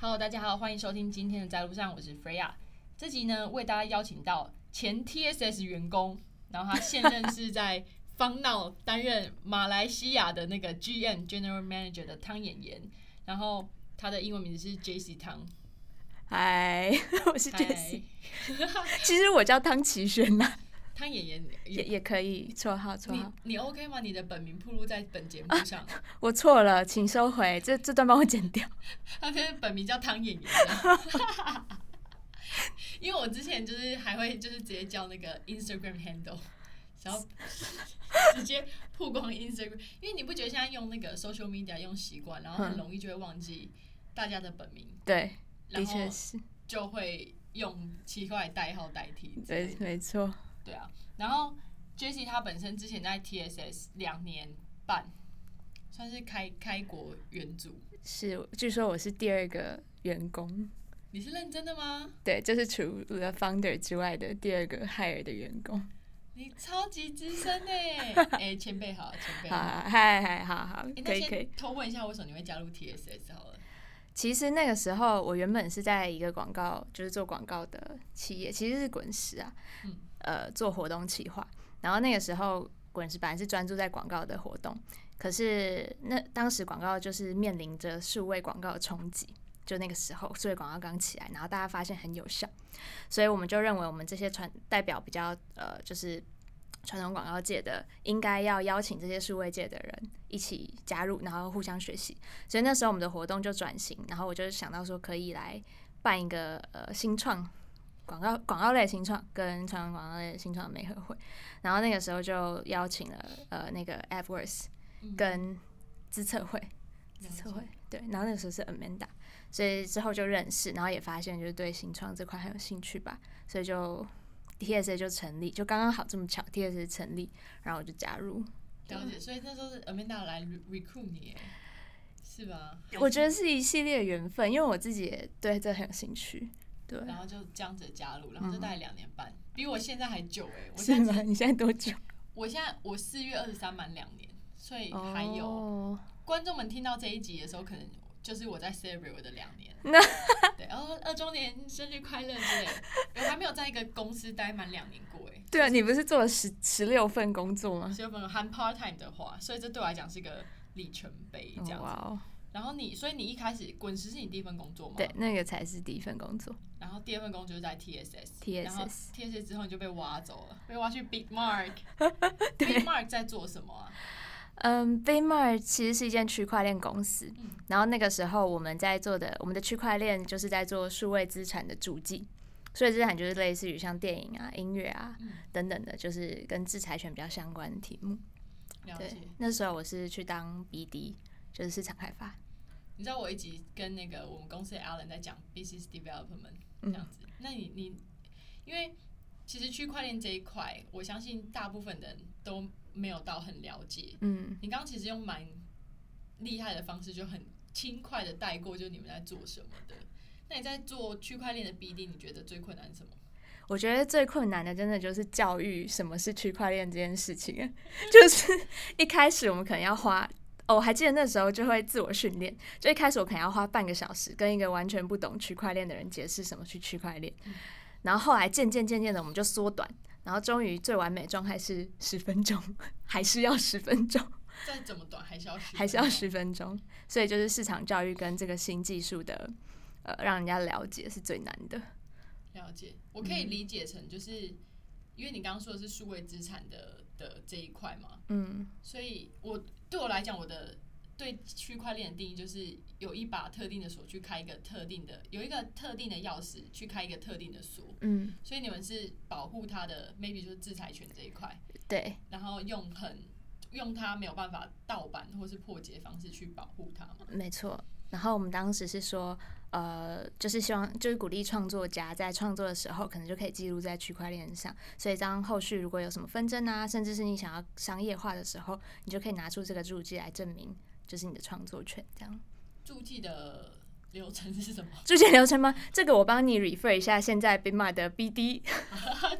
Hello，大家好，欢迎收听今天的在路上，我是 Freya。这集呢，为大家邀请到前 TSS 员工，然后他现任是在方闹担任马来西亚的那个 GM General Manager 的汤演员，然后他的英文名字是 JC 汤。嗨，我是嗨 Jessie。其实我叫汤奇轩呐，汤演员也也可以绰号绰你号。你 OK 吗？你的本名铺露在本节目上，我错了，请收回，这这段帮我剪掉。他的本名叫汤演员。因为我之前就是还会就是直接叫那个 Instagram handle，然后直接曝光 Instagram，因为你不觉得现在用那个 social media 用习惯，然后很嗯容易就会忘记大家的本名，对，的确是，就会用奇怪的代号代替对，的。没错。对啊，然后 Jessie 他本身之前在 TSS 两年半，算是开开国元祖。是，据说我是第二个员工，你是认真的吗？对，就是除了 founder 之外的第二个 hire 的员工。你超级资深呢！哎、前辈好，前辈好，好。嗨嗨，好好哎，，可以可以。偷问一下，为什么你会加入 TSS 好了？其实那个时候，我原本是在一个广告，就是做广告的企业，其实是滚石啊，嗯呃，做活动企划。然后那个时候，滚石本来是专注在广告的活动，可是那当时广告就是面临着数位广告的冲击，就那个时候数位广告刚起来，然后大家发现很有效，所以我们就认为我们这些传代表比较呃，就是传统广告界的，应该要邀请这些数位界的人一起加入，然后互相学习。所以那时候我们的活动就转型，然后我就想到说可以来办一个呃新创广告广告类的新创跟传统广告类的新创的媒合会，然后那个时候就邀请了呃那个 AdWords 嗯跟资策会，资策会对，然后那个时候是 Amanda，所以之后就认识，然后也发现就是对新创这块很有兴趣吧，所以就 TSA 就成立，就刚刚好这么巧 TSA 成立，然后我就加入。了解，所以那时候是 Amanda 来 re- recruit 你耶，是吧？我觉得是一系列缘分，因为我自己也对这很有兴趣。对，然后就这样子加入，然后就嗯大概两年半，比我现在还久哎。我是现在吗？你现在多久？我现在我四月二十三满两年，所以还有、哦观众们听到这一集的时候，可能就是我在 celebrate 我的两年。那对，然后二周年生日快乐之类的，我还没有在一个公司待满两年过哎。对啊，你不是做了十十六份工作吗？所以我们含 part time 的话，所以这对我来讲是一个里程碑这样子。然后你，所以你一开始滚石是你第一份工作吗？对，。那个才是第一份工作。然后第二份工作就是在 TSS。TSS 然后 TSS 之后你就被挖走了，被挖去 Big Mark。Big Mark 在做什么啊？嗯 b i m a r 其实是一间区块链公司，嗯然后那个时候我们在做的，我们的区块链就是在做数位资产的主机，数位资产就是类似于像电影啊、音乐啊嗯等等的，就是跟制裁权比较相关的题目。对了解。，那时候我是去当 BD，就是市场开发。你知道我一直跟那个我们公司的 Alan 在讲 business development 这嗯样子，那你你因为其实区块链这一块，我相信大部分人都没有到很了解。嗯，你刚刚其实用蛮厉害的方式，就很轻快的带过，就你们在做什么的。那你在做区块链的 BD，你觉得最困难是什么？我觉得最困难的真的就是教育什么是区块链这件事情，就是一开始我们可能要花。哦，我还记得那时候就会自我训练，就一开始我可能要花半个小时跟一个完全不懂区块链的人解释什么是区块链，嗯然后后来渐渐渐渐的我们就缩短，然后终于最完美状态是十分钟，还是要十分钟，再怎么短还是要十，还是要十分钟，所以就是市场教育跟这个新技术的呃让人家了解是最难的。了解，我可以理解成就是，因为你刚刚说的是数位资产的的这一块嘛，嗯。所以我对我来讲，我的对区块链的定义就是有一把特定的锁去开一个特定的，有一个特定的钥匙去开一个特定的锁，嗯，所以你们是保护它的 maybe 就是制裁权这一块，对，然后用很用它没有办法盗版或是破解方式去保护它嘛。没错。然后我们当时是说，呃，就是希望就是鼓励创作家在创作的时候，可能就可以记录在区块链上。所以当后续如果有什么纷争啊，甚至是你想要商业化的时候，你就可以拿出这个注记来证明，就是你的创作权这样。注记的流程是什么？注记流程吗？这个我帮你 refer 一下现在 b i m a 的 BD，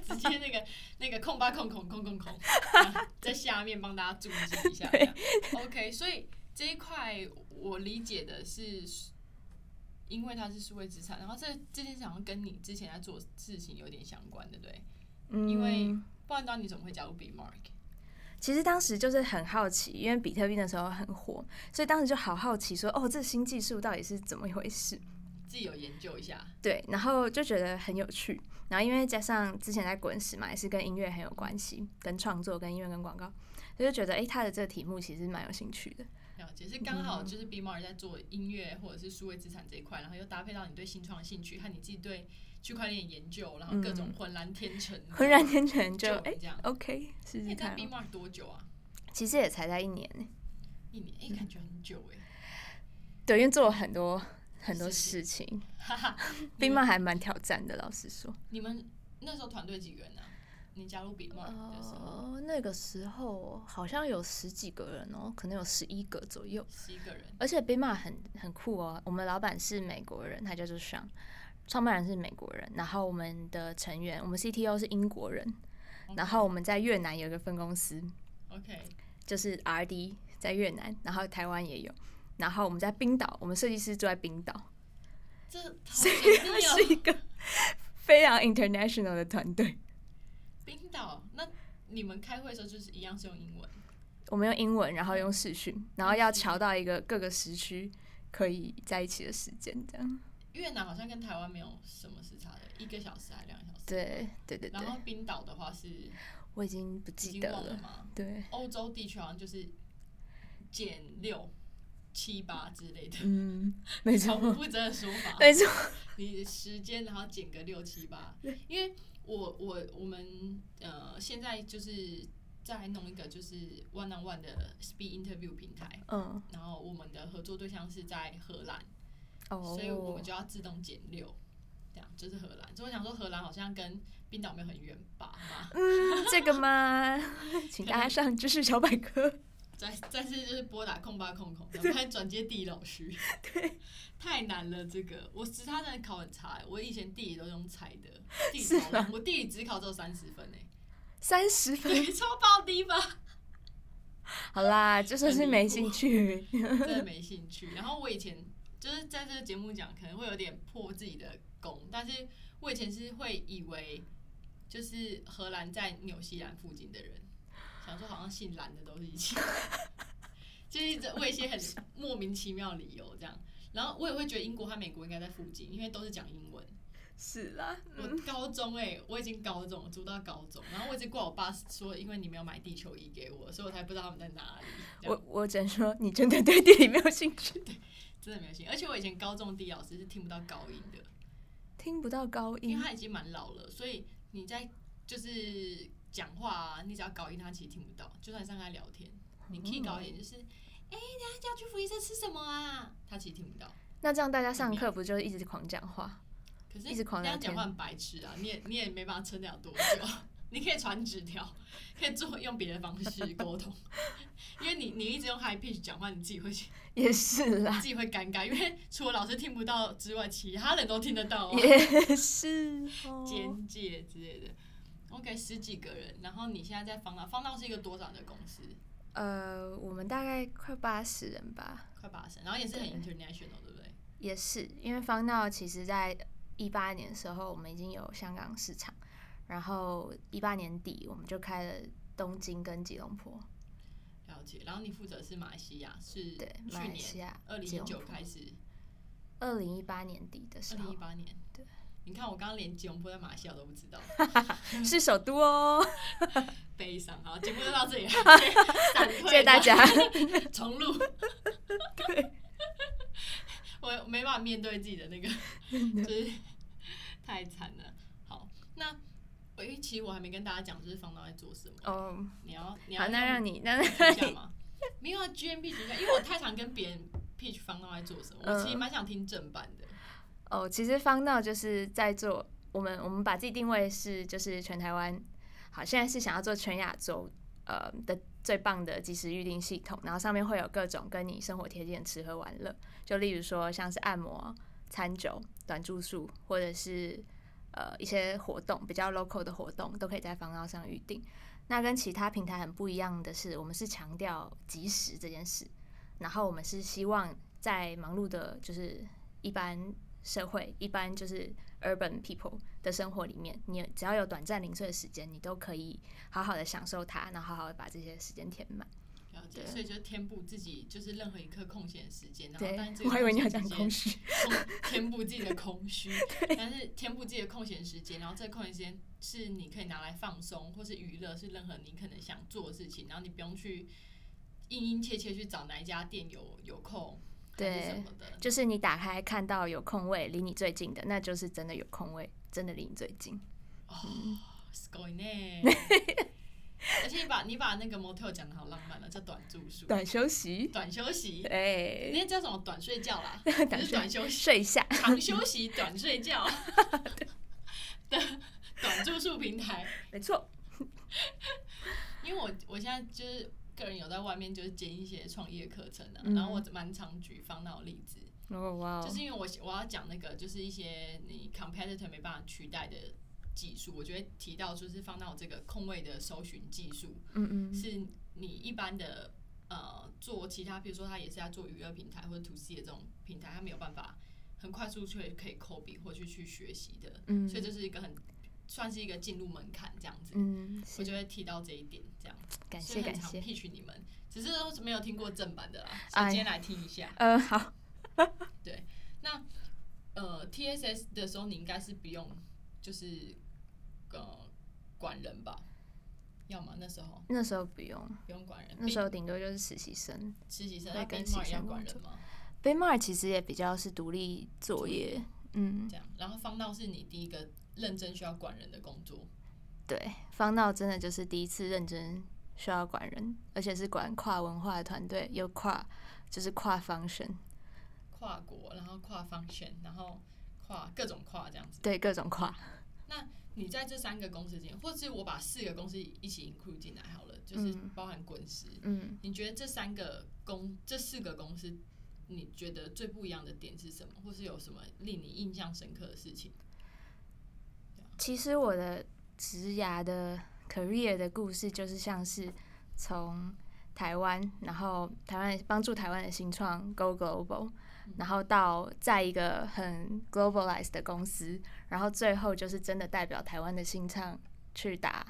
直接那个那个空吧空空空空空，在下面帮大家注记一下。OK，所以这一块我理解的是，因为它是数位资产，然后这这件事好像跟你之前在做事情有点相关，对不对？嗯，因为不然，当你怎么会加入 B Mark？其实当时就是很好奇，因为比特币那时候很火，所以当时就好好奇说，哦，这新技术到底是怎么一回事？自己有研究一下。对，然后就觉得很有趣。然后因为加上之前在滚石嘛，也是跟音乐很有关系，跟创作、跟音乐、跟广告，所以就觉得，哎，他的这个题目其实蛮有兴趣的。了解，是刚好就是 B Mark 在做音乐或者是数位资产这一块，然后又搭配到你对新创的兴趣和你自己对。区块链研究，然后各种浑然天成，浑然天成就哎这样，OK，试试看。B Mark 多久啊？其实也才在一年呢。一年，哎，感觉很久哎。对，因为做了很多很多事情。哈哈，B Mark 还蛮挑战的，老实说。你们那时候团队几个人呢？你加入 B Mark 的时候，那个时候好像有十几个人哦，可能有十一个左右。十一个人。而且 B Mark 很很酷哦，我们老板是美国人，他叫做 Sean。创办人是美国人，然后我们的成员，我们 CTO 是英国人，然后我们在越南有一个分公司，OK，就是 RD 在越南，然后台湾也有，然后我们在冰岛，我们设计师住在冰岛，这所以是一个非常 international 的团队。冰岛，那你们开会的时候就是一样是用英文？我们用英文，然后用视讯，然后要调到一个各个时区可以在一起的时间，这样。越南好像跟台湾没有什么时差的，一个小时还两个小时。对对对。然后冰岛的话是，我已经不记得了吗？对。欧洲地区好像就是减六七八之类的。嗯，没错。不负责的说法。没错。你时间然后减个六七八，因为我我我们呃现在就是在弄一个就是 one on one 的 speed interview 平台。嗯。然后我们的合作对象是在荷兰。所以我们就要自动减六，这样就是荷兰。所以我想说，荷兰好像跟冰岛没有很远吧？嗯，这个吗？请大家上知识小百科。再再次就是拨打空八空空，开始转接地理老师。对，太难了，这个我其他真的考很差，我以前地理都用猜的，地理我地理只考只有三十分诶，三十分，超爆低吧？好啦，就算是没兴趣，真的没兴趣。然后我以前。就是在这个节目讲，可能会有点破自己的功，但是我以前是会以为，就是荷兰在纽西兰附近的人，想说好像姓兰的都是一起，就是一直为一些很莫名其妙理由这样，然后我也会觉得英国和美国应该在附近，因为都是讲英文。是啦，我高中哎，我已经高中读到高中，然后我一直怪我爸说，因为你没有买地球仪给我，所以我才不知道他们在哪里。我我只能说，你真的对地理没有兴趣。对。真的没有信，而且我以前高中地理老师是听不到高音的，听不到高音，因为他已经蛮老了，所以你在就是讲话啊，你只要高音，他其实听不到。就算上他聊天，你可以高一点，就是哎，等下叫去福利社吃什么啊？他其实听不到。那这样大家上课不就一直狂讲话？可是一直狂讲话很白痴啊！你也你也没办法撑了多久。你可以传纸条，可以做用别的方式沟通，因为你你一直用 high pitch 讲话，你自己会也是啦，自己会尴尬，因为除了老师听不到之外，其他人都听得到，也是 简介之类的。OK，十几个人，然后你现在在方道，方道是一个多少的公司？呃，我们大概快八十人吧，快八十，然后也是很 international，对不对？也是，因为方道其实在一八年的时候，我们已经有香港市场。然后一八年底，我们就开了东京跟吉隆坡。了解。然后你负责是马来西亚，是对马来西亚二零一九开始，二零一八年底的时候。二零一八年，对。你看我刚刚连吉隆坡在马来西亚都不知道，是首都哦。悲伤。好，节目就到这里，谢谢大家。重录。对。我没办法面对自己的那个，就是太惨了。好，那。哎，其实我还没跟大家讲，就是方道在做什么。哦，你要你要那让你那一下吗？没有啊，GMP 一下，因为我太常跟别人 pitch 方道在做什么，我其实蛮想听正版的。哦，其实方道就是在做我们，我们把自己定位是就是全台湾，好，现在是想要做全亚洲呃的最棒的即时预定系统，然后上面会有各种跟你生活贴近的吃喝玩乐，就例如说像是按摩、餐酒、短住宿，或者是。呃一些活动，比较 local 的活动，都可以在方闹上预定。那跟其他平台很不一样的是，我们是强调及时这件事，然后我们是希望在忙碌的，就是一般社会、一般就是 urban people 的生活里面，你只要有短暂零碎的时间，你都可以好好的享受它，然后好好的把这些时间填满。了解，所以就填补自己就是任何一刻空闲的时间，然后对但是这，个我还以为你要讲空闲时间空虚。空填补自己的空虚，但是填补自己的空闲时间，然后这个空闲时间是你可以拿来放松或是娱乐，是任何你可能想做的事情，然后你不用去殷殷切切去找哪一家店有有空，还是什对么的，就是你打开看到有空位离你最近的，那就是真的有空位，真的离你最近。哦，すごいね。 而且你把你把那个 motel 讲的好浪漫了，叫短住宿、短休息，短休息，哎，那叫什么？短睡觉啦，短 不是短休息，睡一下。长休息、短睡觉。的短住宿平台。没错，因为我我现在就是个人有在外面就是接一些创业课程啊，嗯。然后我蛮常举方闹例子，哦哇哦，就是因为我我要讲那个就是一些你 competitor 没办法取代的技术，我觉得提到就是放到这个空位的搜寻技术，嗯嗯，是你一般的呃做其他，比如说他也是在做娱乐平台或者 to C 的这种平台，他没有办法很快速去可以 copy 或去去学习的，嗯所以这是一个很算是一个进入门槛这样子。嗯，我是就会提到这一点，这样感谢感谢。pitch 你们，只是都没有听过正版的啦，所以哎今天来听一下。呃，好，对那呃，TSS 的时候你应该是不用就是呃管人吧？要吗？那时候那时候不用，不用管人，那时候顶多就是实习生。实习生会跟实习生管人吗？b m a r 其实也比较是独立作业，嗯，这样，然后方道是你第一个认真需要管人的工作，对，方道真的就是第一次认真需要管人，而且是管跨文化的团队，又跨就是跨 function，跨国，然后跨方选，然后跨各种跨这样子。对各种跨。那你在这三个公司之间，或是我把四个公司一起 include 进来好了，就是嗯包含滚石，嗯，你觉得这三个公这四个公司，你觉得最不一样的点是什么，或是有什么令你印象深刻的事情？其实我的职涯的 career 的故事，就是像是从台湾，然后台湾帮助台湾的新创 Go Global，然后到在一个很 globalized 的公司，然后最后就是真的代表台湾的新唱去打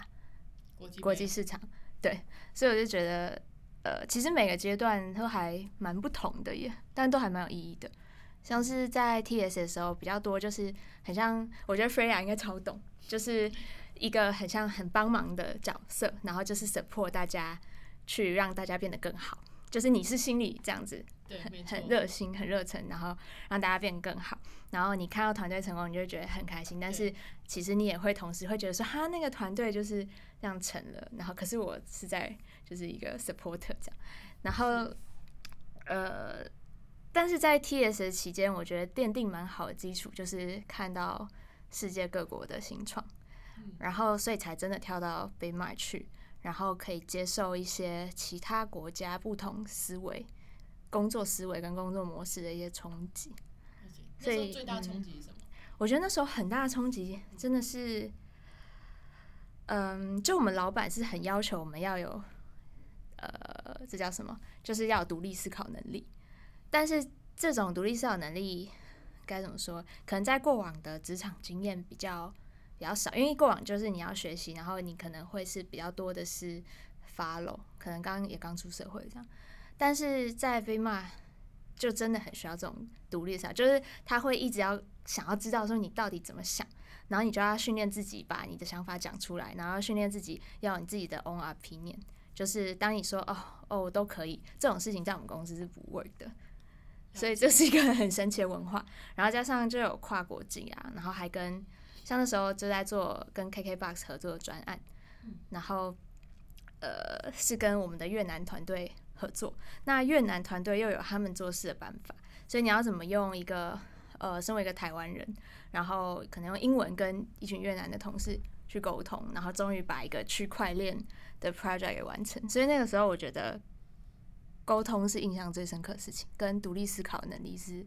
国际国际市场，对，所以我就觉得，呃，其实每个阶段都还蛮不同的耶，但都还蛮有意义的。像是在 TS 的时候比较多，就是很像，我觉得 Freya 应该超懂，就是一个很像很帮忙的角色，然后就是 support 大家去让大家变得更好，就是你是心里这样子对，很热心、很热忱，然后让大家变得更好。然后你看到团队成功，你就会觉得很开心。但是其实你也会同时会觉得说，哈，那个团队就是这样成了，然后可是我是在就是一个 supporter 这样。然后呃，但是在 TS 期间，我觉得奠定蛮好的基础，就是看到世界各国的新创，嗯然后所以才真的跳到北马去，然后可以接受一些其他国家不同思维。工作思维跟工作模式的一些冲击。所以最大嗯冲击是什么？我觉得那时候很大的冲击真的是，嗯，就我们老板是很要求我们要有，呃，这叫什么？就是要有独立思考能力。但是这种独立思考能力该怎么说？可能在过往的职场经验比较比较少，因为过往就是你要学习，然后你可能会是比较多的是 follow，可能刚刚也刚出社会这样。但是在飞马就真的很需要这种独立思考，就是他会一直要想要知道说你到底怎么想，然后你就要训练自己把你的想法讲出来，然后训练自己要有你自己的 own opinion。就是当你说哦哦我都可以这种事情，在我们公司是不 work 的，所以这是一个很神奇的文化。然后加上就有跨国境啊，然后还跟像那时候就在做跟 KKBOX 合作的专案，然后呃是跟我们的越南团队合作。那越南团队又有他们做事的办法，所以你要怎么用一个呃，身为一个台湾人，然后可能用英文跟一群越南的同事去沟通，然后终于把一个区块链的 project 给完成。所以那个时候我觉得沟通是印象最深刻的事情，跟独立思考的能力是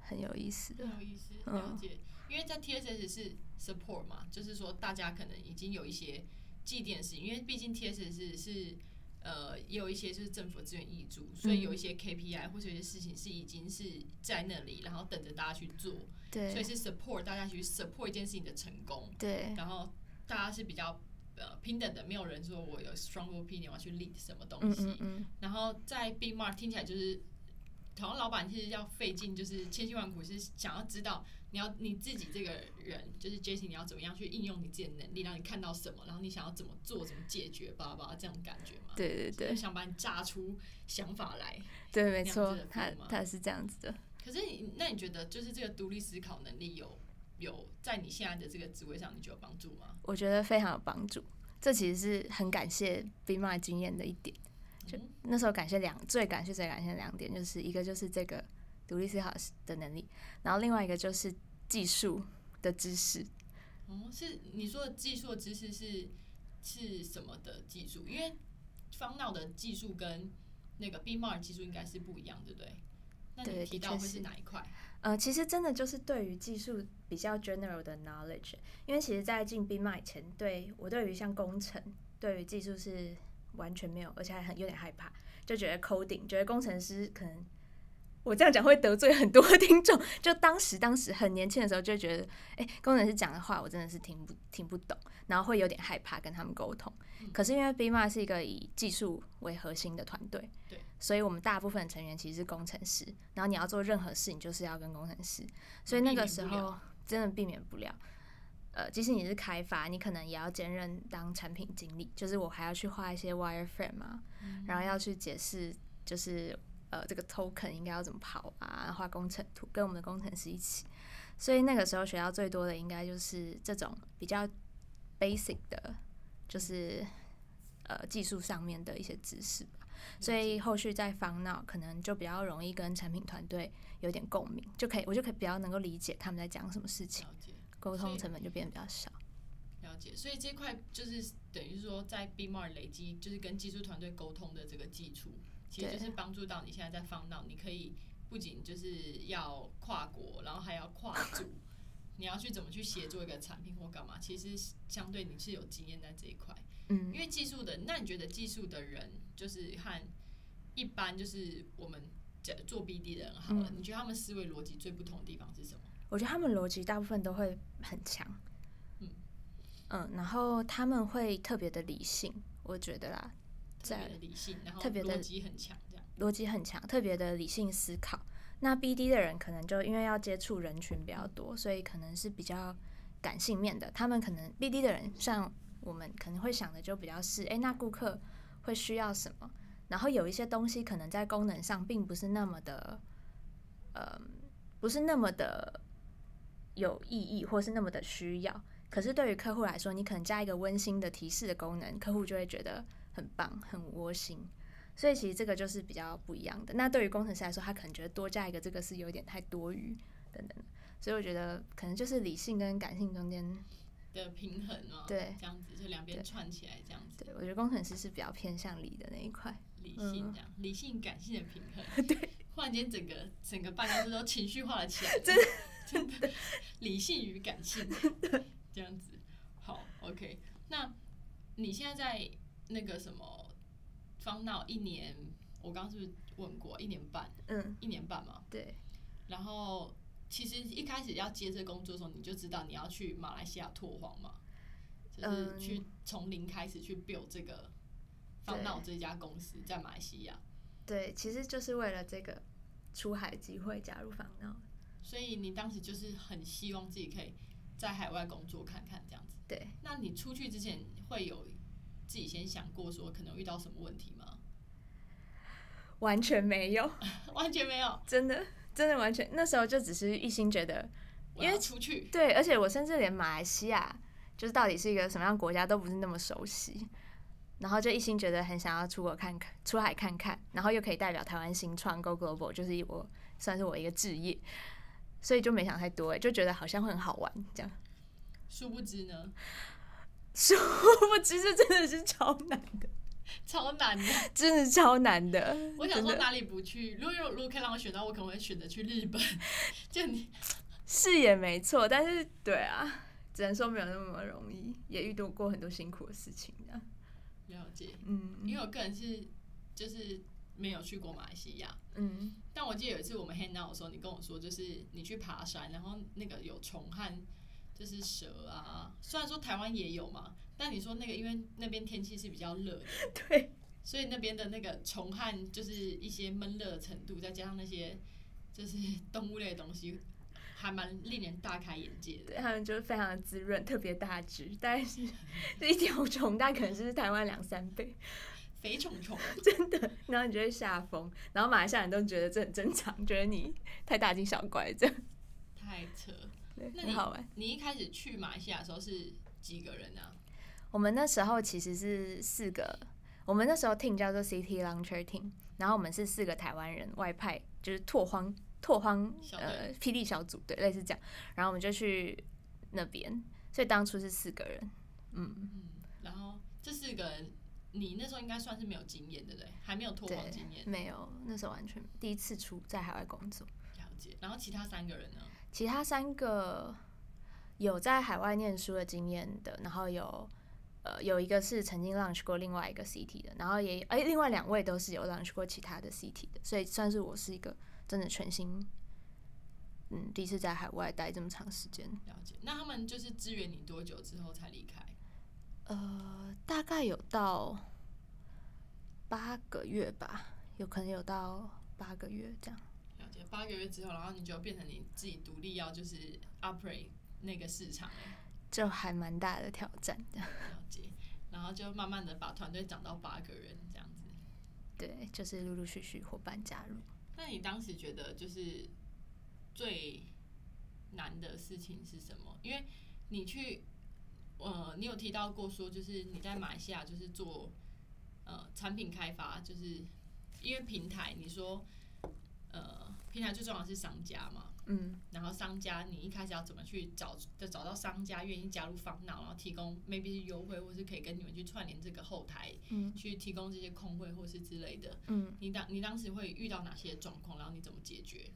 很有意思的很。有意思，嗯了解。因因为在 TSS 是 support 嘛，就是说大家可能已经有一些祭奠事情，因为毕竟 TSS 是呃也有一些就是政府资源挹注，所以有一些 KPI 或者有些事情是已经是在那里，然后等着大家去做，所以是 support 大家去 support 一件事情的成功，对。然后大家是比较呃平等的，没有人说我有 strong opinion 我要去 lead 什么东嗯西，嗯。嗯，然后在 Big Mark 听起来就是，好像老板其实要费劲，就是千辛万苦，是想要知道你要你自己这个人，就是 Jesse，你要怎么样去应用你自己的能力，让你看到什么，然后你想要怎么做，怎么解决，巴拉巴拉这样的感觉嘛。对对对想把你炸出想法来。对，没错他他是这样子的。可是你那你觉得，就是这个独立思考能力有有在你现在的这个职位上，你觉得有帮助吗？我觉得非常有帮助。这其实是很感谢 b m a 经验的一点。就嗯那时候感谢两最感谢最感谢两点，就是一个就是这个独立思考的能力，然后另外一个就是技术的知识。哦，是你说的技术的知识是是什么的技术？因为方闹的技术跟那个 B Mart 技术应该是不一样，对不对？那你对提到会是是哪一块？呃，其实真的就是对于技术比较 general 的 knowledge，因为其实，在进 B m a 前，对我对于像工程，对于技术是完全没有，而且还很有点害怕，就觉得 coding，觉得工程师可能我这样讲会得罪很多 听众。就当时当时很年轻的时候，就觉得，哎、工程师讲的话我真的是听不听不懂，然后会有点害怕跟他们沟通。可是因为 B m a 是一个以技术为核心的团队，对，所以我们大部分成员其实是工程师，然后你要做任何事，情就是要跟工程师，所以那个时候真的避免不了。呃，即使你是开发，你可能也要兼任当产品经理，就是我还要去画一些 wireframe 啊，然后要去解释，就是呃这个 token 应该要怎么跑啊，画工程图，跟我们的工程师一起。所以那个时候学到最多的应该就是这种比较 basic 的，就是呃技术上面的一些知识吧。所以后续在方脑可能就比较容易跟产品团队有点共鸣，就可以我就可以比较能够理解他们在讲什么事情，沟通成本就变得比较少。了解，所以这块就是等于说在 B Mart 累积，就是跟技术团队沟通的这个基础，其实就是帮助到你现在在放到，你可以不仅就是要跨国，然后还要跨组。你要去怎么去协作一个产品或干嘛？其实相对你是有经验在这一块，嗯因为技术的，那你觉得技术的人就是和一般就是我们讲做 BD 的人好了，嗯你觉得他们思维逻辑最不同的地方是什么？我觉得他们逻辑大部分都会很强，嗯嗯，然后他们会特别的理性，我觉得啦，在的理性，然后特别的逻辑很强，这样。逻辑很强，特别的理性思考。那 BD 的人可能就因为要接触人群比较多，所以可能是比较感性面的。他们可能 BD 的人，像我们可能会想的就比较是，诶，那顾客会需要什么？然后有一些东西可能在功能上并不是那么的，呃，不是那么的有意义，或是那么的需要。可是对于客户来说，你可能加一个温馨的提示的功能，客户就会觉得很棒、很窝心。所以其实这个就是比较不一样的。那对于工程师来说，他可能觉得多加一个这个是有点太多余等等。所以我觉得可能就是理性跟感性中间，的平衡哦，对这样子就两边串起来，这样子对我觉得工程师是比较偏向理的那一块。理嗯性这样，理性感性的平衡。对，忽然间整个整个办公室都情绪化了起来，真的真的理性与感性，这样子。好，OK，那你现在在那个什么方闹一年，我刚刚是不是问过一年半？嗯，一年半嘛，对，然后其实一开始要接这工作的时候，你就知道你要去马来西亚拓荒嘛，就是嗯去从零开始去 build 这个方闹这家公司在马来西亚，对，其实就是为了这个出海机会加入方闹。所以你当时就是很希望自己可以在海外工作看看这样子。对，那你出去之前会有自己先想过说可能遇到什么问题吗？完全没有，完全没有，真的真的完全，那时候就只是一心觉得，因为出去，对，而且我甚至连马来西亚就是到底是一个什么样国家都不是那么熟悉，然后就一心觉得很想要出国看看，出海看看，然后又可以代表台湾新创 Go Global，就是我算是我一个置业，所以就没想太多，哎，就觉得好像会很好玩这样。殊不知呢，殊不知这真的是超难的，超难的。真的超难的。我想说哪里不去？如果有如果可以让我选到，我可能会选择去日本。就你是也没错，但是对啊，只能说没有那么容易，也遇到过很多辛苦的事情的。了解，嗯因为我个人是就是没有去过马来西亚，嗯，但我记得有一次我们 hang out 的时候，你跟我说，就是你去爬山，然后那个有虫和就是蛇啊，虽然说台湾也有嘛，但你说那个因为那边天气是比较热的，对，所以那边的那个虫害就是一些闷热的程度，再加上那些就是 动物类的东西，还蛮令人大开眼界的。对他们就是非常的滋润，特别大只，但是 这一条虫，大概可能是台湾两三倍，肥虫虫，真的。然后你就会吓疯，然后马来西亚人都觉得这很正常，觉得你太大惊小怪这样，太扯。对，那好玩。你一开始去马来西亚的时候是几个人啊？我们那时候其实是四个，我们那时候 team 叫做 City Launcher Team，然后我们是四个台湾人外派，就是拓荒拓荒呃霹雳小组，对，类似这样。然后我们就去那边，所以当初是四个人，嗯，嗯，然后这四个人，你那时候应该算是没有经验，对不对？还没有拓荒经验，，没有，那时候完全第一次出在海外工作。了解。然后其他三个人呢？其他三个有在海外念书的经验的，然后有呃有一个是曾经 launch 过另外一个 CT 的，然后也哎、另外两位都是有 launch 过其他的 CT 的，所以算是我是一个真的全新，嗯，第一次在海外待这么长时间，了解。那他们就是支援你多久之后才离开？呃，大概有到八个月吧，有可能有到八个月这样。八个月之后，然后你就变成你自己独立要就是 operate 那个市场了，就还蛮大的挑战的，了解。然后就慢慢的把团队涨到八个人这样子。对，就是陆陆续续伙伴加入。那你当时觉得就是最难的事情是什么？因为你去，呃，你有提到过说，就是你在马来西亚就是做呃产品开发，就是因为平台，你说呃平台最重要的是商家嘛，嗯，然后商家你一开始要怎么去找，就找到商家愿意加入方脑，然后提供 maybe 是优惠，或是可以跟你们去串联这个后台，嗯去提供这些空位或是之类的。嗯你当你当时会遇到哪些状况，然后你怎么解决？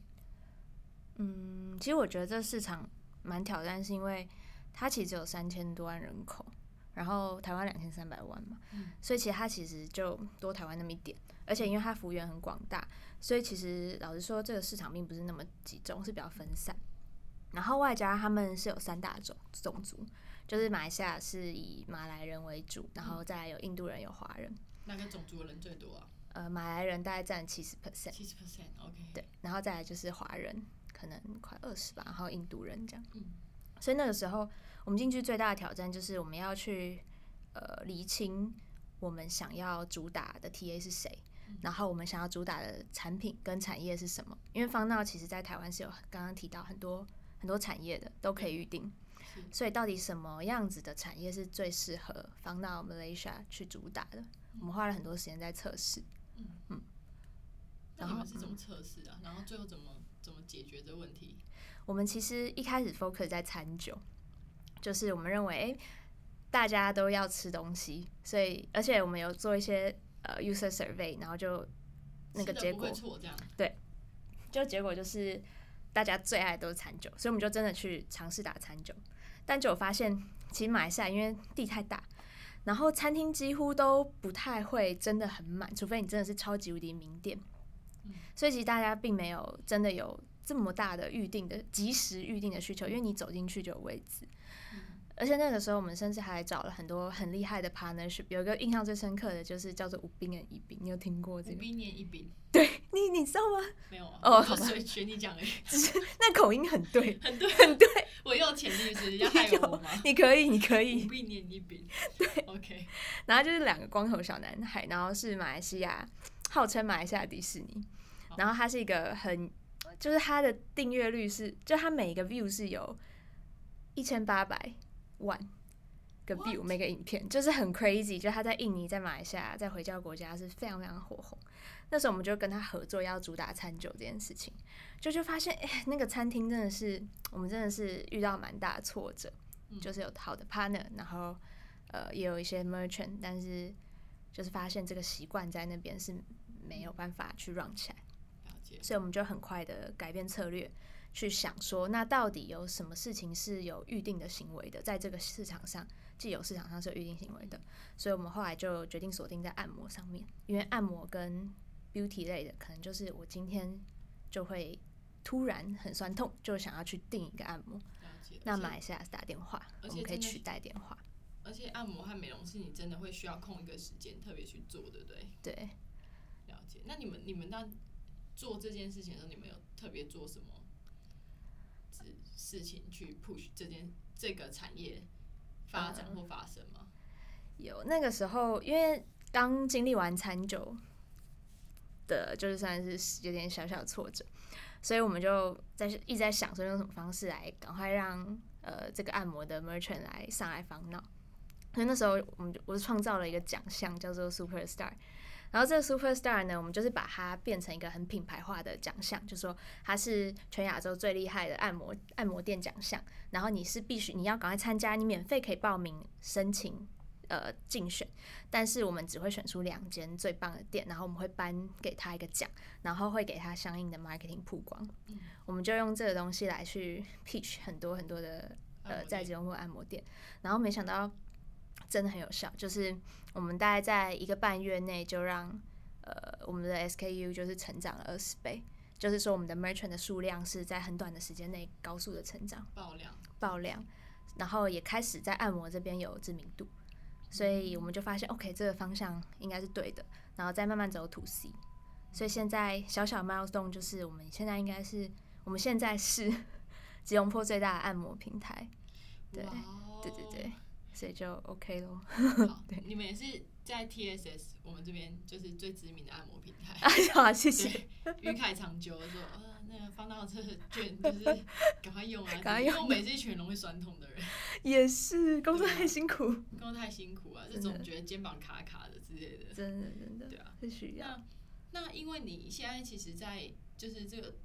嗯，其实我觉得这市场蛮挑战，是因为它其实只有三千多万人口，然后台湾两千三百万嘛，嗯所以其实它其实就多台湾那么一点，而且因为它幅员很广大，所以其实老实说，这个市场并不是那么集中，是比较分散。然后外加他们是有三大种种族，就是马来西亚是以马来人为主，然后再来有印度人、有华人，哪个种族的人最多啊？呃，马来人大概占七十 percent，七十 percent，OK。对，然后再来就是华人，可能快二十吧，然后印度人这样。嗯所以那个时候我们进去最大的挑战就是我们要去呃厘清我们想要主打的 TA 是谁，然后我们想要主打的产品跟产业是什么。因为方闹其实在台湾是有刚刚提到很多很多产业的都可以预定，所以到底什么样子的产业是最适合方闹 Malaysia 去主打的？我们花了很多时间在测试。嗯嗯然后是怎么测试啊？然后最后怎么怎么解决这个问题？我们其实一开始 focus 在餐酒，就是我们认为，诶大家都要吃东西，所以而且我们有做一些呃 user survey，然后就那个结果会错这样。就结果就是大家最爱都是餐酒，所以我们就真的去尝试打餐酒，但就我发现，其实马来西亚因为地太大，然后餐厅几乎都不太会真的很满，除非你真的是超级无敌名店，嗯所以其实大家并没有真的有这么大的预定的及时预定的需求，因为你走进去就有位置。而且那个时候，我们甚至还找了很多很厉害的 partnership。有一个印象最深刻的就是叫做五兵跟一兵，你有听过这个？五兵年一饼你你知道吗？没有啊？哦好吧随学你讲而已。那口音很对，很对很对。我又潜力是要害我吗？你可以，你可以五。兵年一饼。对，OK。然后就是两个光头小男孩，然后是马来西亚，号称马来西亚迪士尼。然后他是一个很，就是他的订阅率是，就他每一个 view 是有一千八百万个 view？每个影片，就是很 crazy。就他在印尼、在马来西亚、在回教国家是非常非常火红。那时候我们就跟他合作，要主打餐酒这件事情，就就发现，哎、那个餐厅真的是，我们真的是遇到蛮大的挫折。嗯就是有好的 partner，然后呃也有一些 merchant，但是就是发现这个习惯在那边是没有办法去 run 起来，了解。所以我们就很快的改变策略，去想说，那到底有什么事情是有预定的行为的，在这个市场上，既有市场上是有预定行为的，所以我们后来就决定锁定在按摩上面，因为按摩跟 beauty 类的，可能就是我今天就会突然很酸痛，就想要去订一个按摩，了解。那马来西亚是打电话，我们可以取代电话，而且按摩和美容是你真的会需要空一个时间特别去做，对不对？对。了解。那你们你们那做这件事情的时候，你们有特别做什么事事情去 push 这件这个产业发展或发生吗？有那个时候，因为刚经历完餐酒的，就是算是有点小小的挫折，所以我们就在一直在想说用什么方式来赶快让呃这个按摩的 merchant 来上来烦恼。所以那时候我们就我就创造了一个奖项叫做 Superstar，然后这个 Superstar 呢，我们就是把它变成一个很品牌化的奖项，就说它是全亚洲最厉害的按摩按摩店奖项，然后你是必须你要赶快参加，你免费可以报名申请呃竞选，但是我们只会选出两间最棒的店，然后我们会颁给他一个奖，然后会给他相应的 marketing 曝光，嗯。我们就用这个东西来去 pitch 很多很多的呃在职用户按摩店，然后没想到真的很有效，就是我们大概在一个半月内就让呃我们的 SKU 就是成长了二十倍，就是说我们的 merchant 的数量是在很短的时间内高速的成长。爆量，爆量，然后也开始在按摩这边有知名度，所以我们就发现 OK 这个方向应该是对的，然后再慢慢走 to C。所以现在小小 milestone 就是我们现在应该是我们现在是 吉隆坡最大的按摩平台，对对对对，所以就 OK 咯。好，你们也是在 TSS 我们这边就是最知名的按摩平台。哎呀，谢谢。对，于凯长久说，呃，那个方到这个券 就是赶快用啊，赶快用因为我们也是一群容易酸痛的人，也是工作太辛苦，工作太辛苦啊，这真的种觉得肩膀卡卡的之类的。真的真的对啊，是需要。那那因为你现在其实，在就是这个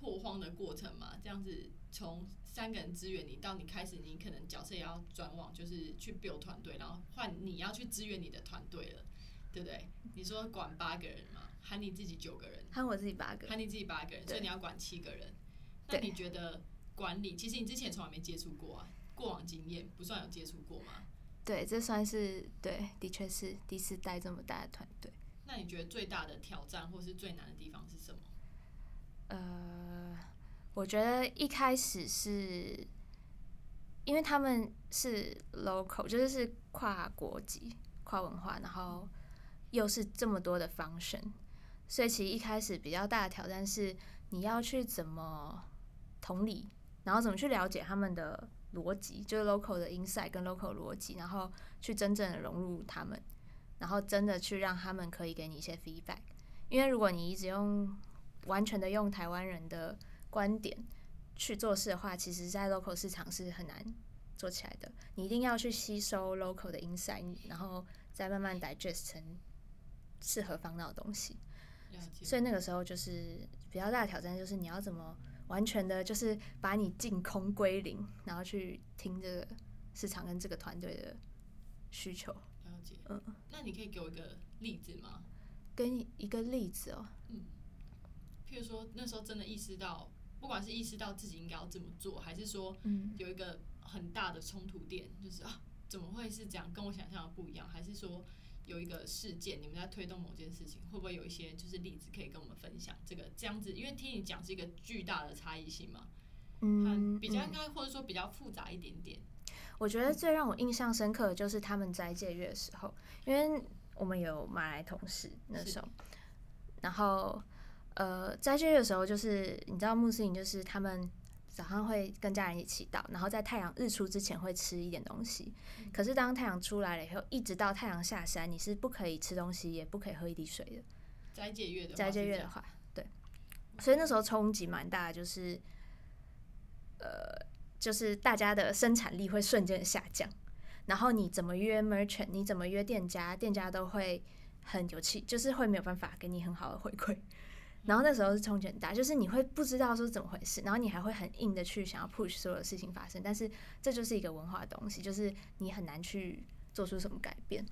拓荒的过程嘛，这样子从三个人支援你到你开始，你可能角色也要转往就是去 build 团队，然后换你要去支援你的团队了，对不对？你说管八个人嘛，喊你自己九个人，喊我自己八个，喊你自己八个人，所以你要管七个人。那你觉得管理，其实你之前从来没接触过啊，过往经验不算有接触过吗？对，这算是对，的确是第一次带这么大的团队。那你觉得最大的挑战或是最难的地方是什么？呃，我觉得一开始是，因为他们是 local，就是是跨国籍、跨文化，然后又是这么多的 function，所以其实一开始比较大的挑战是你要去怎么同理，然后怎么去了解他们的逻辑，就是 local 的 insight 跟 local 逻辑，然后去真正的融入他们，然后真的去让他们可以给你一些 feedback。因为如果你一直用完全的用台湾人的观点去做事的话，其实在 local 市场是很难做起来的。你一定要去吸收 local 的 insight，然后再慢慢 digest 成适合方脑的东西。了解。所以那个时候就是比较大的挑战，就是你要怎么完全的，就是把你净空归零，然后去听这个市场跟这个团队的需求。了解。嗯，那你可以给我一个例子吗？跟一个例子哦，譬如说那时候真的意识到，不管是意识到自己应该要这么做，还是说嗯，有一个很大的冲突点，就是啊，怎么会是这样，跟我想象的不一样？还是说有一个事件，你们在推动某件事情，会不会有一些就是例子可以跟我们分享？这个这样子，因为听你讲是一个巨大的差异性嘛，嗯它，比较嗯应该或者说比较复杂一点点。我觉得最让我印象深刻的就是他们斋戒月的时候，因为我们有马来同事那时候，然后呃斋戒月的时候，就是你知道穆斯林就是他们早上会跟家人一起祈祷，然后在太阳日出之前会吃一点东西，可是当太阳出来了以后，一直到太阳下山，你是不可以吃东西，也不可以喝一滴水的。斋戒月的话斋戒月的话，对，所以那时候冲击蛮大的，就是呃，就是大家的生产力会瞬间下降，然后你怎么约 merchant，你怎么约店家，店家都会很有气，就是会没有办法给你很好的回馈。然后那时候是冲击很大，就是你会不知道说怎么回事，然后你还会很硬的去想要 push 所有的事情发生，但是这就是一个文化的东西，就是你很难去做出什么改变。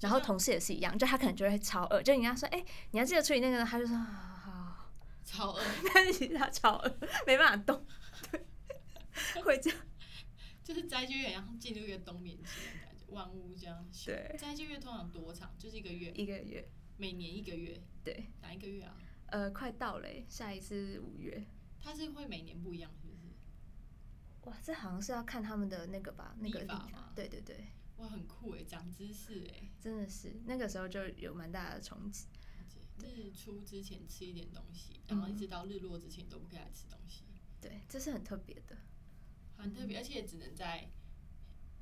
然后同事也是一样，就他可能就会超饿，就你跟他说，哎、你要记得处理那个，他就说，啊好，超饿，但是其实它超饿，没办法动，对，会这样。就是斋戒月，然后进入一个冬眠期的感觉，万物这样。对，斋戒月通常多长？就是一个月，一个月，每年一个月。对，哪一个月啊？呃，快到了欸，下一次五月。它是会每年不一样，是不是？哇，这好像是要看他们的那个吧，那个对对对，哇，很酷哎，长知识哎。真的是那个时候就有蛮大的冲击。日出之前吃一点东西，然后一直到日落之前都不可以来吃东西，对，这是很特别的。很特别，而且只能在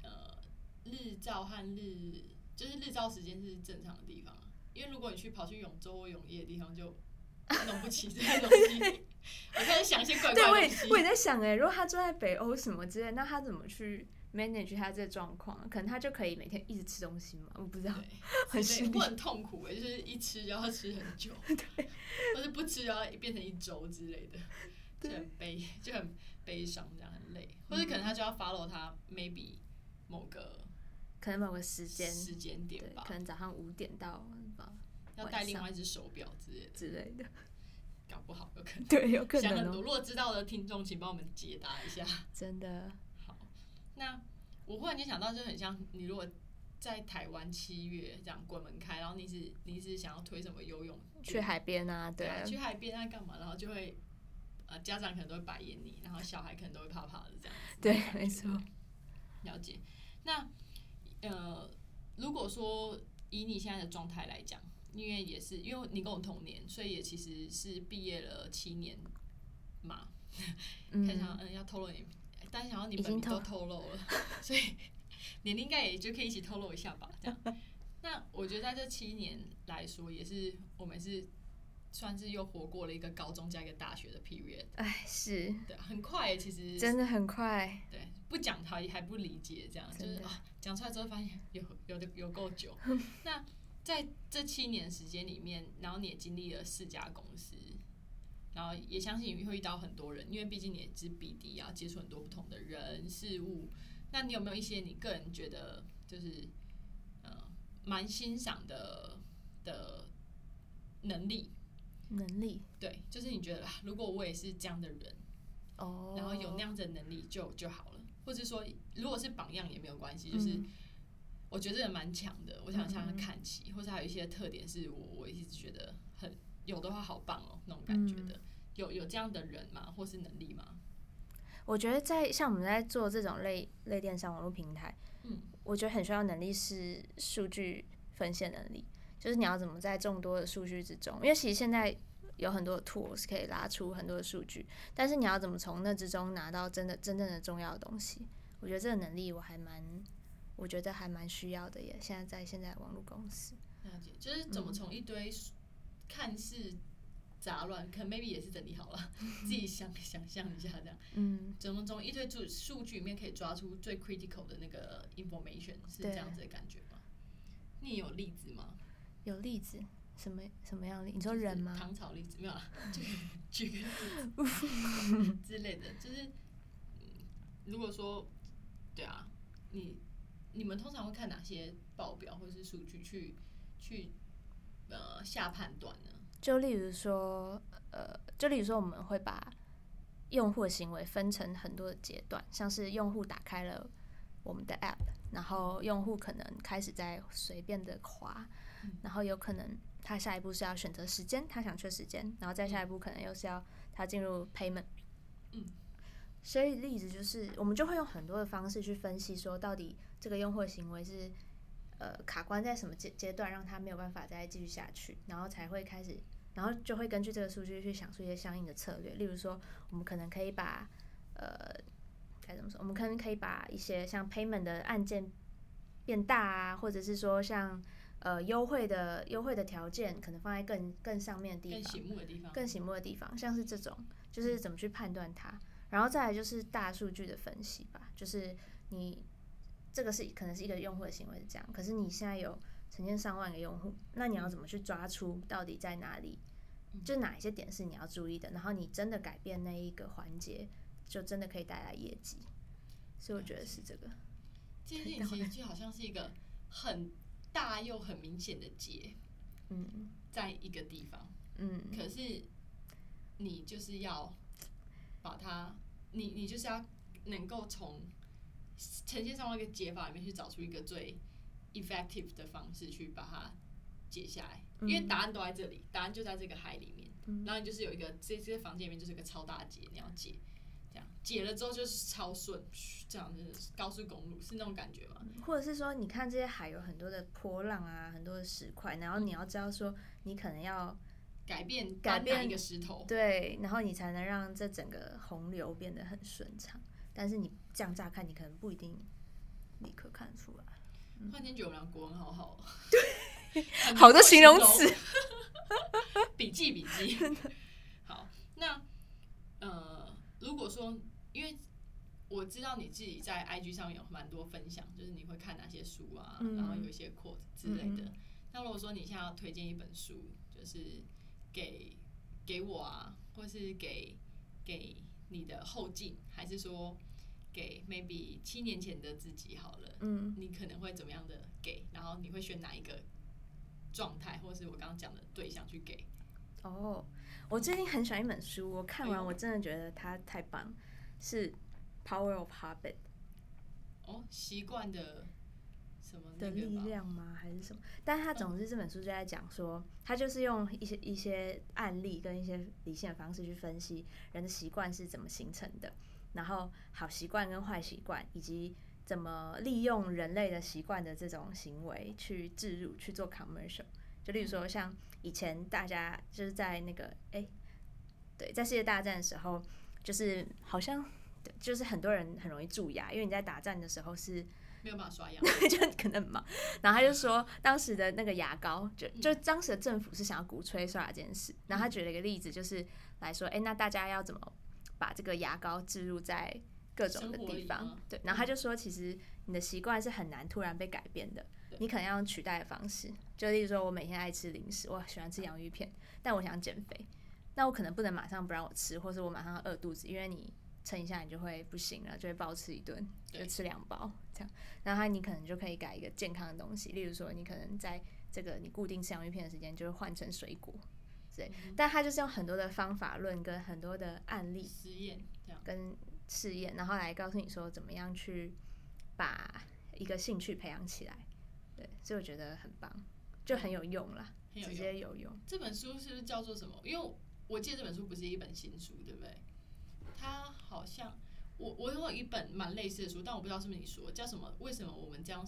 呃日照和日就是日照时间是正常的地方，因为如果你去跑去永州或永夜的地方，就弄不起这些东西。我开始想一些怪怪对，我也的东西。我也在想哎，如果他住在北欧什么之类，那他怎么去 manage 他这个状况？可能他就可以每天一直吃东西嘛？我不知道，很辛苦很痛苦哎，就是一吃就要吃很久，对或者不吃就要变成一周之类的，就很悲，就很悲伤，这样很累，或者可能他就要 follow 他 maybe 某个可能某个时间，时间点，吧可，能早上五点到吧要带另外一只手表之类的，之类的。搞不好有可能。对，有可想很多，能哦，如果知道的听众，请帮我们解答一下。真的。好，那我忽然间想到，就很像你如果在台湾七月这样鬼门开，然后你是你是想要推什么游泳去海边啊，对去海边啊干嘛？然后就会呃家长可能都会白眼你，然后小孩可能都会怕怕的这样子。对没错。了解。那呃，如果说以你现在的状态来讲，因为也是因为你跟我同年，所以也其实是毕业了七年嘛。看想嗯，嗯要透露你，但想要你已经本名都透透露了，所以年龄应该也就可以一起透露一下吧。这样，那我觉得在这七年来说，也是我们是算是又活过了一个高中加一个大学的 period，哎，是对，很快其实真的很快，对，不讲他还不理解，这样就是啊，讲出来之后发现有有的有够久。那在这七年时间里面，然后你也经历了四家公司，然后也相信你会遇到很多人，因为毕竟你也是 BD 啊，接触很多不同的人事物。那你有没有一些你个人觉得就是呃蛮欣赏的的能力？能力对，就是你觉得啊，如果我也是这样的人，哦，然后有那样子的能力就就好了，或者说如果是榜样也没有关系，就是嗯我觉得这人蛮强的，我想向他看齐，或者还有一些特点是我我一直觉得很有的话好棒哦那种感觉的，有有这样的人吗？或是能力吗？我觉得在像我们在做这种类类电商网络平台，嗯，我觉得很需要能力是数据分析能力，就是你要怎么在众多的数据之中，因为其实现在有很多的 tools 可以拉出很多的数据，但是你要怎么从那之中拿到真的真正的重要的东西，我觉得这个能力我还蛮，我觉得还蛮需要的耶。现在在现在网络公司，了解，就是怎么从一堆看似杂乱，可能 maybe 也是整理好了，自己想想象一下这样，嗯，怎么从一堆数数据里面可以抓出最 critical 的那个 information，是这样子的感觉吗？你有例子吗？有例子，什么什么样的例？你说人吗？唐朝例子没有啦，举 举个例子 之类的，就是嗯，如果说对啊，你你们通常会看哪些报表或是数据去去呃下判断呢？就例如说，呃，就例如说，我们会把用户的行为分成很多的阶段，像是用户打开了我们的 app，然后用户可能开始在随便的滑，然后有可能他下一步是要选择时间，他想确时间，然后再下一步可能又是要他进入 payment。嗯，所以例子就是，我们就会用很多的方式去分析，说到底这个用户的行为是呃卡关在什么阶阶段，让他没有办法再继续下去，然后才会开始，然后就会根据这个数据去想出一些相应的策略。例如说，我们可能可以把呃该怎么说，我们可能可以把一些像 payment 的案件变大啊，或者是说像呃优惠的优惠的条件可能放在更更上面的地方更方，醒目的地方，更醒目的地方，像是这种，就是怎么去判断它，然后再来就是大数据的分析吧，就是你这个是可能是一个用户的行为是这样，可是你现在有成千上万个用户，那你要怎么去抓出到底在哪里，就哪一些点是你要注意的，然后你真的改变那一个环节，就真的可以带来业绩，所以我觉得是这个，这件事情其实就好像是一个很大又很明显的结，嗯。在一个地方，嗯，可是你就是要把它，你你就是要能够从呈现上一个解法里面去找出一个最 effective 的方式去把它解下来，因为答案都在这里，答案就在这个海里面。然后你就是有一个这这个房间里面就是一个超大解，你要解，这样解了之后就是超顺，这样就是高速公路是那种感觉吗？或者是说，你看这些海有很多的波浪啊，很多的石块，然后你要知道说，你可能要改变改变一个石头，对，然后你才能让这整个洪流变得很顺畅。但是你这样乍看，你可能不一定立刻看出来。突然间觉得我们俩国文好好，对，好多形容词。笔记笔记，好，那呃，如果说，因为我知道你自己在 IG 上有蛮多分享，就是你会看哪些书啊，然后有一些 quote 之类的。那如果说你现在要推荐一本书，就是给给我啊，或是给给你的后劲，还是说给 maybe 七年前的自己好了，嗯，你可能会怎么样的给？然后你会选哪一个？状态，或是我刚刚讲的对象去给。哦，我最近很喜欢一本书，我看完我真的觉得它太棒，是《Power of Habit》。哦，习惯的的力量吗？还是什么？但是它总之这本书就在讲说，他就是用一些一些案例跟一些理性的方式去分析人的习惯是怎么形成的，然后好习惯跟坏习惯以及。怎么利用人类的习惯的这种行为去置入去做 commercial？就例如说，像以前大家就是在那个哎，对，在世界大战的时候，就是好像就是很多人很容易蛀牙，因为你在打战的时候是没有办法刷牙，就可能忙。然后他就说，当时的那个牙膏，就就当时的政府是想要鼓吹刷牙这件事。然后他举了一个例子，就是来说，哎，那大家要怎么把这个牙膏置入在？各种的地方，对，然后他就说，其实你的习惯是很难突然被改变的，你可能要用取代的方式，就例如说，我每天爱吃零食，我喜欢吃洋芋片，但我想减肥，那我可能不能马上不让我吃，或者我马上饿肚子，因为你撑一下你就会不行了，就会暴吃一顿，就吃两包这样，然后你可能就可以改一个健康的东西，例如说，你可能在这个你固定吃洋芋片的时间，就会换成水果，对，但他就是用很多的方法论跟很多的案例实验这样跟。试验，然后来告诉你说怎么样去把一个兴趣培养起来，对，所以我觉得很棒，就很有用啦，直接有用。这本书是不是叫做什么？因为我记得这本书不是一本新书，对不对？它好像。我我有一本蛮类似的书，但我不知道是不是你说叫什么？为什么我们这样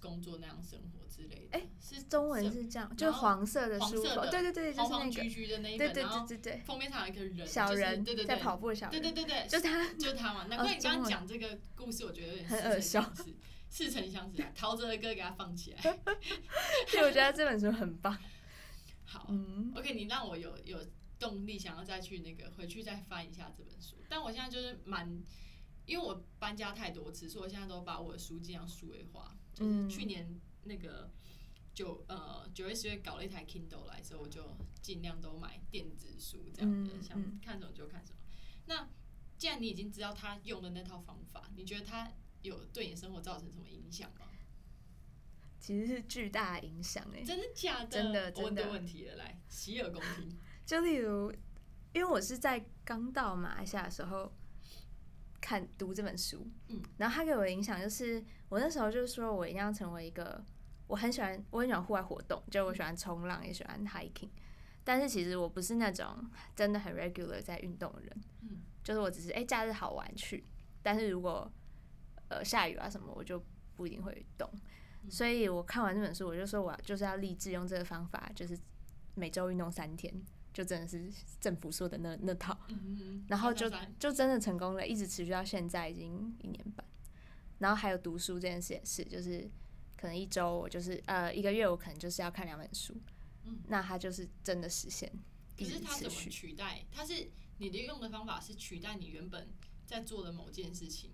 工作那样生活之类的？哎，是中文是这样，就黄色的书，对对对，就是那个橘橘的那一本，对对对对对，封面上有一个人，小人，对对在跑步的小人，对对对对，就他，就他嘛。难怪你刚刚讲这个故事，我觉得有点很耳熟，似曾相识。陶喆的歌给他放起来，所以我觉得这本书很棒。好，OK，你让我有有动力想要再去那个回去再翻一下这本书，但我现在就是蛮。因为我搬家太多次，所以我现在都把我的书尽量数位化。就是去年那个九呃九月十月搞了一台 Kindle 来所以，我就尽量都买电子书这样的，想看什么就看什么。那既然你已经知道他用的那套方法，你觉得他有对你生活造成什么影响吗？其实是巨大影响诶，真的假的？真的真的问题了，来洗耳恭听。就例如，因为我是在刚到马来西亚的时候。看读这本书，嗯，然后他给我的影响就是，我那时候就是说我一定要成为一个，我很喜欢，我很喜欢户外活动，就我喜欢冲浪，也喜欢 hiking，但是其实我不是那种真的很 regular 在运动的人，嗯，就是我只是哎假日好玩去，但是如果呃下雨啊什么，我就不一定会动，所以我看完这本书，我就说我就是要立志用这个方法，就是每周运动三天。就真的是政府说的那那套，然后就就真的成功了，一直持续到现在已经一年半。然后还有读书这件事也是，就是可能一周我就是呃一个月我可能就是要看两本书，那它就是真的实现。可是它怎么取代？它是你的用的方法是取代你原本在做的某件事情？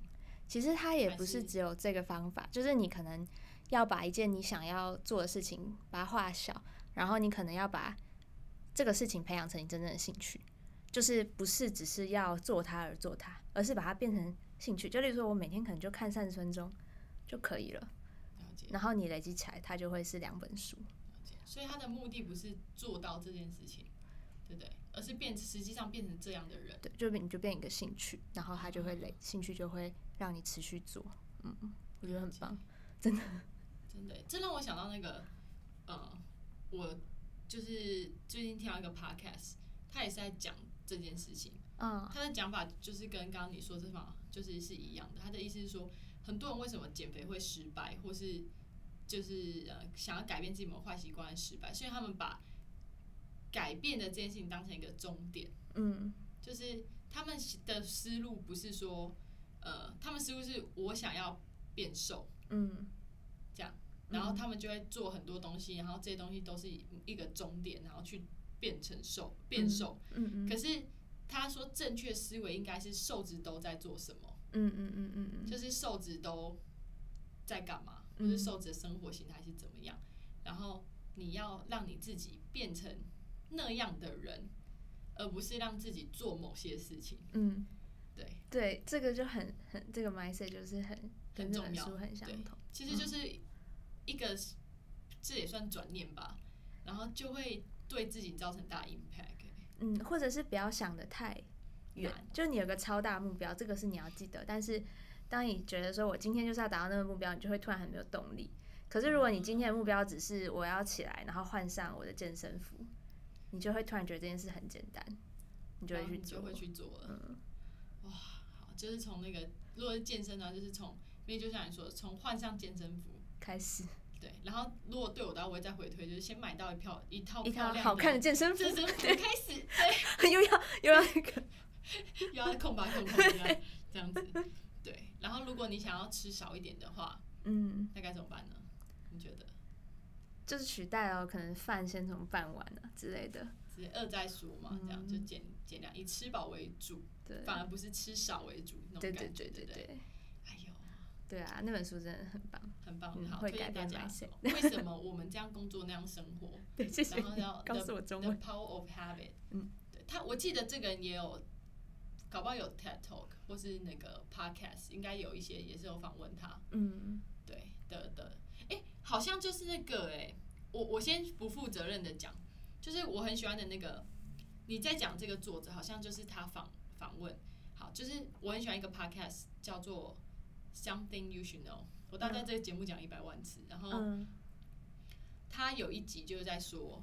其实它也不是只有这个方法，就是你可能要把一件你想要做的事情把它画小，然后你可能要把。这个事情培养成你真正的兴趣，就是不是只是要做它而做它，而是把它变成兴趣。就例如说，我每天可能就看三十分钟就可以了。然后你累积起来，它就会是两本书。所以他的目的不是做到这件事情，对不对？而是变实际上变成这样的人。对，就变你就变一个兴趣，然后它就会累，兴趣就会让你持续做。嗯嗯，我觉得很棒，真的。真的，这让我想到那个，呃，我就是最近听到一个 podcast，他也是在讲这件事情。嗯他的讲法就是跟刚刚你说这方就是是一样的。他的意思是说，很多人为什么减肥会失败，或是就是呃想要改变自己某坏习惯失败，是因为他们把改变的这件事情当成一个终点，嗯就是他们的思路不是说，呃，他们思路是我想要变瘦，嗯然后他们就会做很多东西，然后这些东西都是一个终点，然后去变成瘦，变瘦。嗯。嗯。可是他说正确思维应该是瘦子都在做什么，嗯嗯嗯嗯嗯，就是瘦子都在干嘛，或嗯。者瘦子的生活形态是怎么样，然后你要让你自己变成那样的人，而不是让自己做某些事情。嗯，对，对，这个就很很这个 mindset 就是很很重要很相对同。其实就是一个，这也算转念吧，然后就会对自己造成大 impact。嗯，或者是不要想的太远，就你有个超大目标，这个是你要记得。但是当你觉得说我今天就是要达到那个目标，你就会突然很没有动力。可是如果你今天的目标只是我要起来，然后换上我的健身服，你就会突然觉得这件事很简单，你就会去做。就会去做了。嗯哇，好，就是从那个如果是健身呢，就是从，因为就像你说的，从换上健身服，开始对，然后如果对我的话，我会再回推，就是先买到一票一套一套好看的健身服，健身服 开始，对，又要又要那个，又要空吧空空这样这样子，对。然后如果你想要吃少一点的话，嗯，那该怎么办呢？你觉得？就是取代了可能饭先从半碗啊之类的。直接饿再说嘛，这样就减减量，以吃饱为主，嗯对，反而不是吃少为主那对对种感觉，对对对不对？对，对啊，那本书真的很棒。很棒，嗯好，会改变推荐大家。为什么我们这样工作那样生活？对，谢谢然后要告诉我中 The。Power of Habit。嗯，对他，我记得这个人也有，搞不好有 TED Talk 或是那个 Podcast，应该有一些也是有访问他。嗯对的的，哎、好像就是那个哎、我我先不负责任的讲，就是我很喜欢的那个，你在讲这个作者，好像就是他访访问，好，就是我很喜欢一个 podcast 叫做 Something You Should Know，我大概在这个节目讲一百万次，然后嗯。他有一集就是在说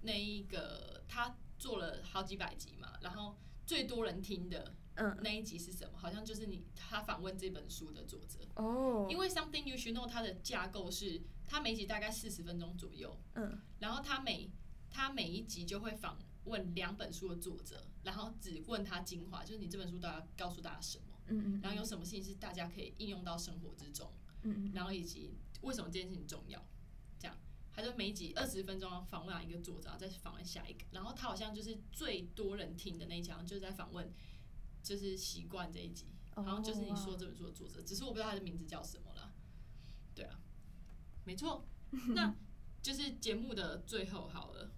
那一个他做了好几百集嘛，然后最多人听的嗯。那一集是什么？好像就是你他访问这本书的作者。哦，因为 Something You Should Know 它的架构是，它每集大概四十分钟左右，嗯。然后他每他每一集就会访问两本书的作者，然后只问他精华，就是你这本书到底要告诉大家什么，嗯嗯，然后有什么事情是大家可以应用到生活之中，嗯嗯然后以及为什么这件事情重要，这样，他就每集二十分钟访问一个作者，然后再访问下一个，然后他好像就是最多人听的那一集，就是在访问就是习惯这一集。好像就是你说这本书的作者，只是我不知道他的名字叫什么了。对啊，没错。那就是节目的最后好了，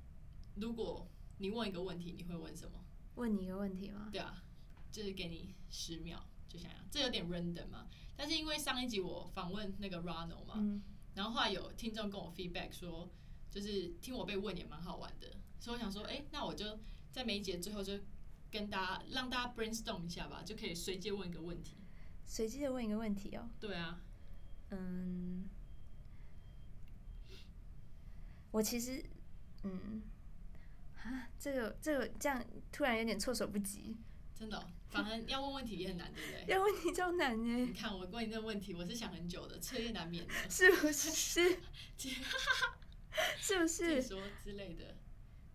如果你问一个问题，你会问什么？问你一个问题吗？对啊，就是给你十秒，就想想，这有点 random 嘛。但是因为上一集我访问那个 Ronald 嘛，嗯然后后来有听众跟我 feedback 说，就是听我被问也蛮好玩的，所以我想说，哎、那我就在每一节最后就跟大家让大家 brainstorm 一下吧，就可以随机问一个问题。随机的问一个问题哦。对啊，嗯，我其实，嗯，啊，这个这个这样突然有点措手不及，真的哦、反正要问问题也很难，对不对？要问题超难你，看我问你这个问题，我是想很久的，彻夜难眠的，是不是？是不是？说之类的。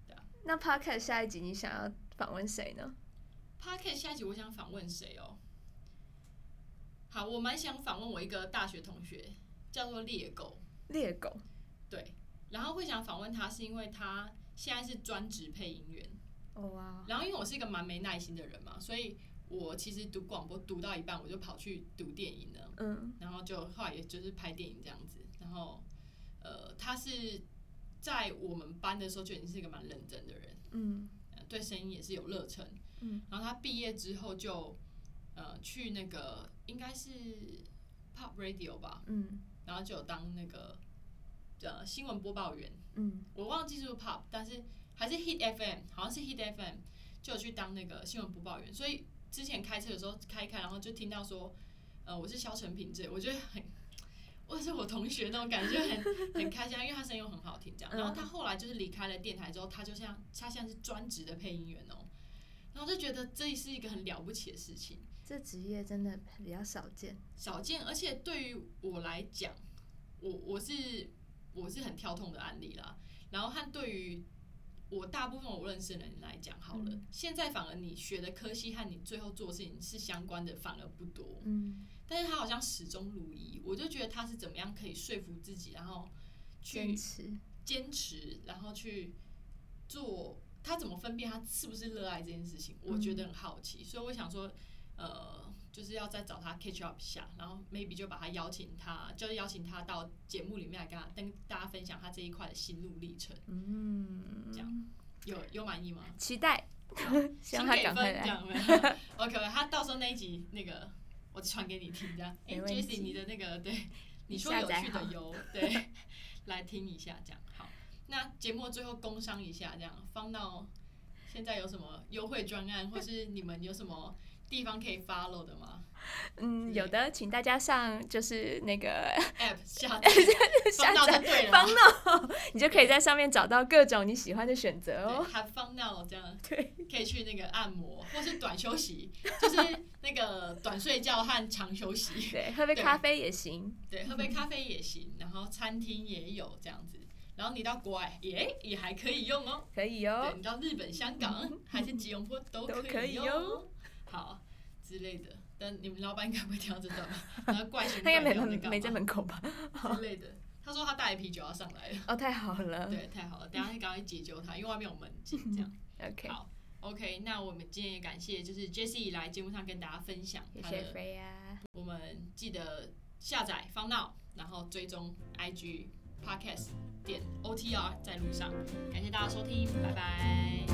对啊那 Podcast 下一集你想要访问谁呢？p o d c a s t 下一集我想访问谁哦？好，我蛮想访问我一个大学同学，叫做猎狗。猎狗。对，然后会想访问他，是因为他现在是专职配音员。哦哇，然后因为我是一个蛮没耐心的人嘛，所以我其实读广播读到一半，我就跑去读电影了。嗯然后就后来也就是拍电影这样子。然后呃，他是在我们班的时候就已经是一个蛮认真的人，嗯呃对声音也是有热忱。嗯，然后他毕业之后就呃去那个应该是 Pop Radio 吧，嗯然后就有当那个呃新闻播报员。嗯我忘记是不是 Pop，但是还是 Hit FM，好像是 Hit FM，就有去当那个新闻播报员。所以之前开车的时候开一开，然后就听到说，呃，我是肖成平这，我觉得很，我是我同学那种感觉，很很开心，因为他声音又很好听，这样。然后他后来就是离开了电台之后，他就像他像是专职的配音员哦、然后就觉得这是一个很了不起的事情。这职业真的比较少见。少见，而且对于我来讲，我我是我是很跳痛的案例啦。然后和对于我大部分我认识的人来讲，好了，嗯现在反而你学的科系和你最后做的事情是相关的，反而不多。嗯，但是他好像始终如一，我就觉得他是怎么样可以说服自己，然后去坚持。坚持，然后去做，他怎么分辨他是不是热爱这件事情？我觉得很好奇，所以我想说，呃，就是要再找他 catch up 一下，然后 maybe 就把他邀请他，就是邀请他到节目里面来跟他跟大家分享他这一块的心路历程，嗯，这样有有满意吗？期待，希望请给他赶快来。分这样？OK，他到时候那一集那个我传给你听，这样。哎、没问 j e 题 s s i e 你的那个对，你你说有趣的有对，来听一下这样。好，那节目最后工商一下，这样放到现在有什么优惠专案，或是你们有什么地方可以 follow 的吗嗯，有的，请大家上就是那个？App 下载放到就对了方吗。闹，你就可以在上面找到各种你喜欢的选择哦。对，还放到这样，对，可以去那个按摩，或是短休息，就是那个短睡觉和长休息。对，喝杯咖啡也行。对，喝杯咖啡也行，然后餐厅也有这样子，然后你到国外也也还可以用哦。可以哦，你到日本、香港还是吉隆坡都都可以可好之类的。但你们老板应该不会听到这段吧？然后怪寻他应该没在门没在门口吧？之类的。他说他带啤酒要上来了，哦，太好了。对，太好了，等一下赶快解救他，因为外面有门禁这样。OK，好，OK，那我们今天也感谢就是 Jessie 来节目上跟大家分享谢谢他的我们记得下载方闹，然后追踪 IG Podcast 点 OTR 在路上。感谢大家收听，拜拜。